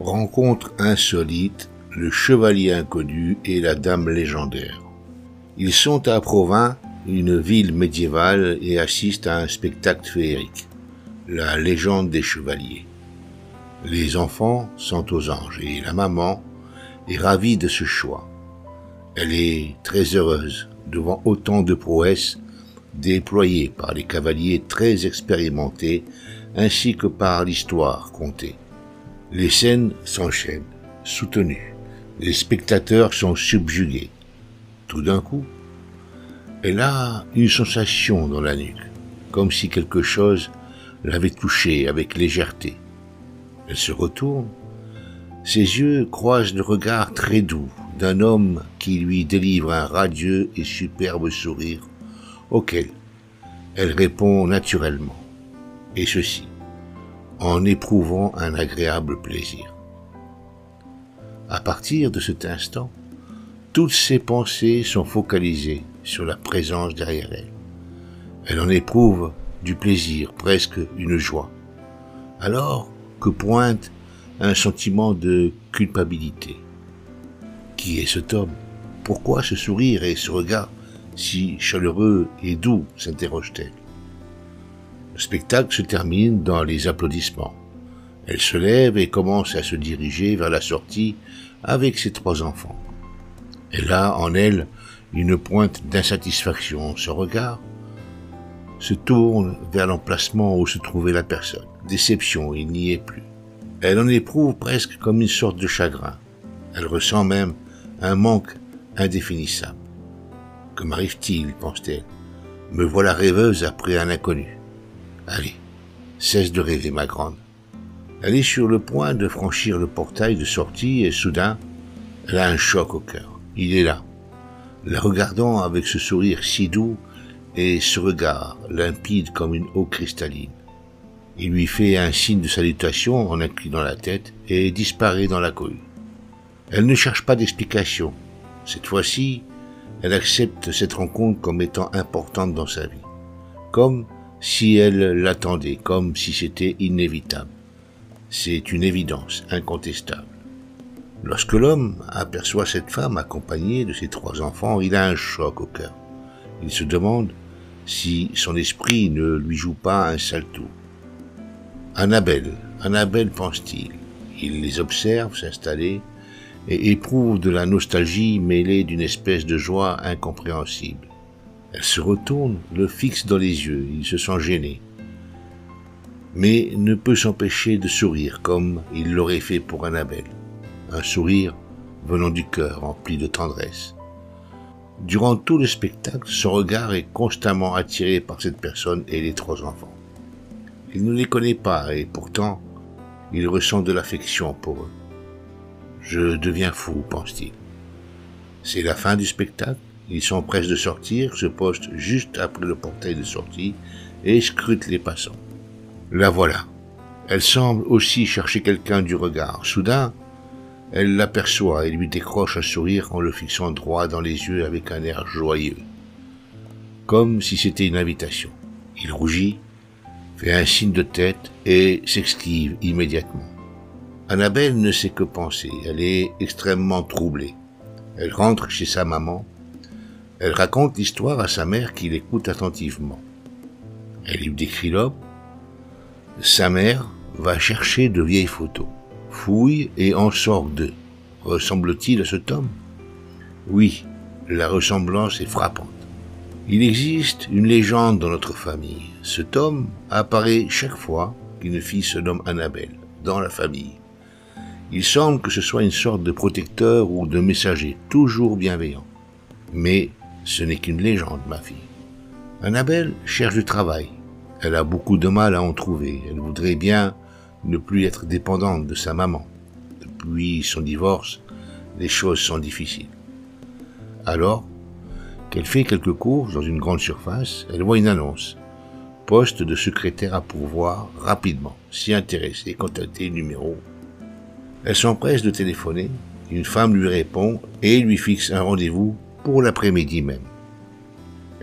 Rencontre insolite, le chevalier inconnu et la dame légendaire. Ils sont à Provins, une ville médiévale, et assistent à un spectacle féerique, la légende des chevaliers. Les enfants sont aux anges et la maman est ravie de ce choix. Elle est très heureuse devant autant de prouesses déployées par les cavaliers très expérimentés ainsi que par l'histoire contée. Les scènes s'enchaînent, soutenues. Les spectateurs sont subjugués. Tout d'un coup, elle a une sensation dans la nuque, comme si quelque chose l'avait touchée avec légèreté. Elle se retourne. Ses yeux croisent le regard très doux d'un homme qui lui délivre un radieux et superbe sourire auquel elle répond naturellement, et ceci en éprouvant un agréable plaisir. À partir de cet instant, toutes ses pensées sont focalisées sur la présence derrière elle. Elle en éprouve du plaisir, presque une joie. Alors que pointe un sentiment de culpabilité. Qui est cet homme? Pourquoi ce sourire et ce regard si chaleureux et doux? s'interroge-t-elle. Le spectacle se termine dans les applaudissements. Elle se lève et commence à se diriger vers la sortie avec ses trois enfants. Elle a en elle une pointe d'insatisfaction. Son regard se tourne vers l'emplacement où se trouvait la personne. Déception, il n'y est plus. Elle en éprouve presque comme une sorte de chagrin. Elle ressent même un manque indéfinissable. Que m'arrive-t-il? pense-t-elle. Me voilà rêveuse après un inconnu. Allez, cesse de rêver, ma grande. Elle est sur le point de franchir le portail de sortie et soudain, elle a un choc au cœur. Il est là, la regardant avec ce sourire si doux et ce regard limpide comme une eau cristalline. Il lui fait un signe de salutation en inclinant la tête et disparaît dans la cohue. Elle ne cherche pas d'explication. Cette fois-ci, elle accepte cette rencontre comme étant importante dans sa vie, comme si elle l'attendait, comme si c'était inévitable. C'est une évidence incontestable. Lorsque l'homme aperçoit cette femme accompagnée de ses trois enfants, il a un choc au cœur. Il se demande si son esprit ne lui joue pas un sale tour. Annabelle, Annabelle pense-t-il. Il les observe s'installer et éprouve de la nostalgie mêlée d'une espèce de joie incompréhensible. Elle se retourne, le fixe dans les yeux, il se sent gêné, mais ne peut s'empêcher de sourire comme il l'aurait fait pour Annabelle, un sourire venant du cœur rempli de tendresse. Durant tout le spectacle, son regard est constamment attiré par cette personne et les trois enfants. Il ne les connaît pas et pourtant il ressent de l'affection pour eux. Je deviens fou, pense-t-il. C'est la fin du spectacle? Ils prêts de sortir, se postent juste après le portail de sortie et scrutent les passants. La voilà. Elle semble aussi chercher quelqu'un du regard. Soudain, elle l'aperçoit et lui décroche un sourire en le fixant droit dans les yeux avec un air joyeux, comme si c'était une invitation. Il rougit, fait un signe de tête et s'esquive immédiatement. Annabelle ne sait que penser, elle est extrêmement troublée. Elle rentre chez sa maman, elle raconte l'histoire à sa mère qui l'écoute attentivement. Elle lui décrit l'homme. Sa mère va chercher de vieilles photos, fouille et en sort deux. Ressemble-t-il à cet homme? Oui, la ressemblance est frappante. Il existe une légende dans notre famille. Cet homme apparaît chaque fois qu'une fille se nomme Annabelle dans la famille. Il semble que ce soit une sorte de protecteur ou de messager, toujours bienveillant. Mais ce n'est qu'une légende, ma fille. Annabelle cherche du travail. Elle a beaucoup de mal à en trouver. Elle voudrait bien ne plus être dépendante de sa maman. Depuis son divorce, les choses sont difficiles. Alors, qu'elle fait quelques courses dans une grande surface, elle voit une annonce. Poste de secrétaire à pourvoir rapidement. S'y intéresser, contacter le numéro elle s'empresse de téléphoner, une femme lui répond et lui fixe un rendez-vous pour l'après-midi même.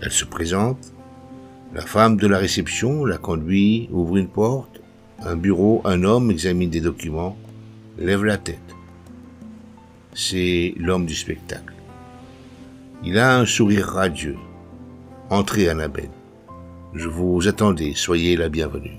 Elle se présente, la femme de la réception la conduit, ouvre une porte, un bureau, un homme examine des documents, lève la tête. C'est l'homme du spectacle. Il a un sourire radieux. Entrez, Annabelle. Je vous attendais, soyez la bienvenue.